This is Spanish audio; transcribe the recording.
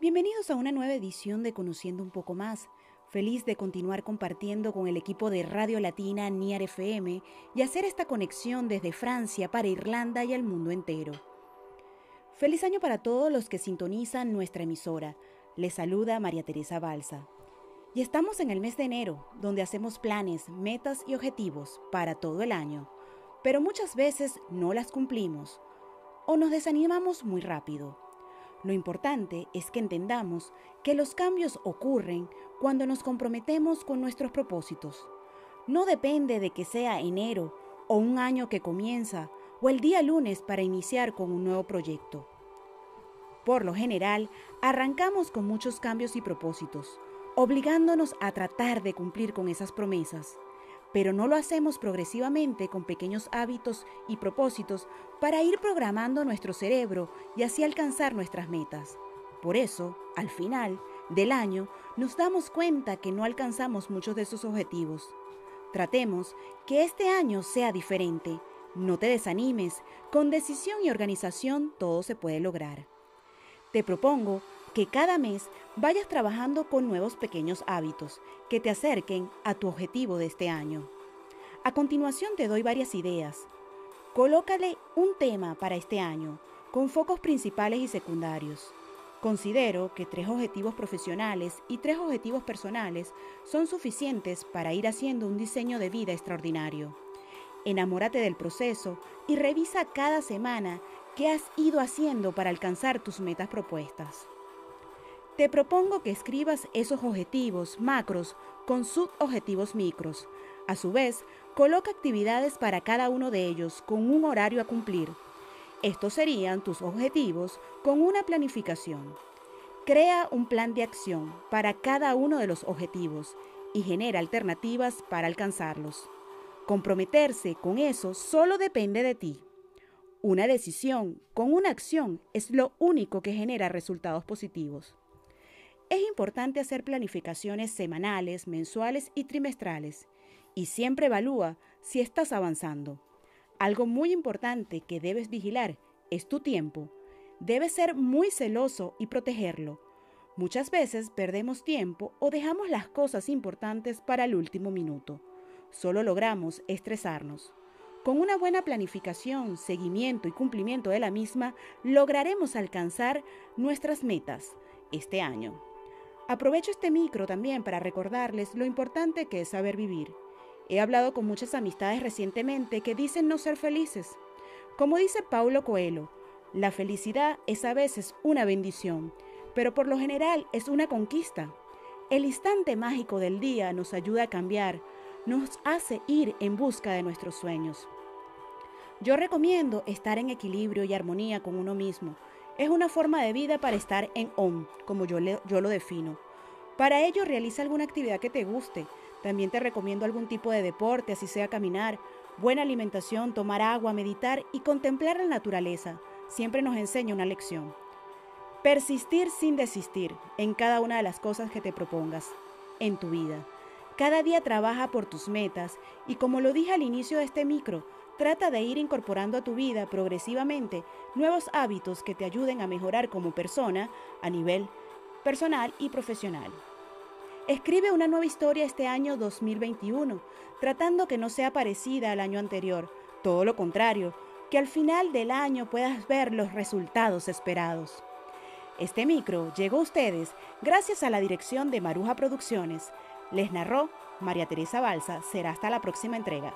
Bienvenidos a una nueva edición de Conociendo un poco más. Feliz de continuar compartiendo con el equipo de Radio Latina NIAR FM y hacer esta conexión desde Francia para Irlanda y al mundo entero. Feliz año para todos los que sintonizan nuestra emisora. Les saluda María Teresa Balsa. Y estamos en el mes de enero, donde hacemos planes, metas y objetivos para todo el año, pero muchas veces no las cumplimos o nos desanimamos muy rápido. Lo importante es que entendamos que los cambios ocurren cuando nos comprometemos con nuestros propósitos. No depende de que sea enero o un año que comienza o el día lunes para iniciar con un nuevo proyecto. Por lo general, arrancamos con muchos cambios y propósitos, obligándonos a tratar de cumplir con esas promesas, pero no lo hacemos progresivamente con pequeños hábitos y propósitos para ir programando nuestro cerebro y así alcanzar nuestras metas. Por eso, al final del año, nos damos cuenta que no alcanzamos muchos de esos objetivos. Tratemos que este año sea diferente. No te desanimes, con decisión y organización todo se puede lograr. Te propongo que cada mes vayas trabajando con nuevos pequeños hábitos que te acerquen a tu objetivo de este año. A continuación te doy varias ideas. Colócale un tema para este año, con focos principales y secundarios. Considero que tres objetivos profesionales y tres objetivos personales son suficientes para ir haciendo un diseño de vida extraordinario. Enamórate del proceso y revisa cada semana qué has ido haciendo para alcanzar tus metas propuestas. Te propongo que escribas esos objetivos macros con subobjetivos micros. A su vez, coloca actividades para cada uno de ellos con un horario a cumplir. Estos serían tus objetivos con una planificación. Crea un plan de acción para cada uno de los objetivos y genera alternativas para alcanzarlos. Comprometerse con eso solo depende de ti. Una decisión con una acción es lo único que genera resultados positivos. Es importante hacer planificaciones semanales, mensuales y trimestrales y siempre evalúa si estás avanzando. Algo muy importante que debes vigilar es tu tiempo. Debes ser muy celoso y protegerlo. Muchas veces perdemos tiempo o dejamos las cosas importantes para el último minuto. Solo logramos estresarnos. Con una buena planificación, seguimiento y cumplimiento de la misma, lograremos alcanzar nuestras metas este año. Aprovecho este micro también para recordarles lo importante que es saber vivir. He hablado con muchas amistades recientemente que dicen no ser felices. Como dice Paulo Coelho, la felicidad es a veces una bendición, pero por lo general es una conquista. El instante mágico del día nos ayuda a cambiar, nos hace ir en busca de nuestros sueños. Yo recomiendo estar en equilibrio y armonía con uno mismo, es una forma de vida para estar en on, como yo, yo lo defino. Para ello realiza alguna actividad que te guste. También te recomiendo algún tipo de deporte, así sea caminar, buena alimentación, tomar agua, meditar y contemplar la naturaleza. Siempre nos enseña una lección. Persistir sin desistir en cada una de las cosas que te propongas en tu vida. Cada día trabaja por tus metas y como lo dije al inicio de este micro, Trata de ir incorporando a tu vida progresivamente nuevos hábitos que te ayuden a mejorar como persona a nivel personal y profesional. Escribe una nueva historia este año 2021, tratando que no sea parecida al año anterior, todo lo contrario, que al final del año puedas ver los resultados esperados. Este micro llegó a ustedes gracias a la dirección de Maruja Producciones. Les narró María Teresa Balsa. Será hasta la próxima entrega.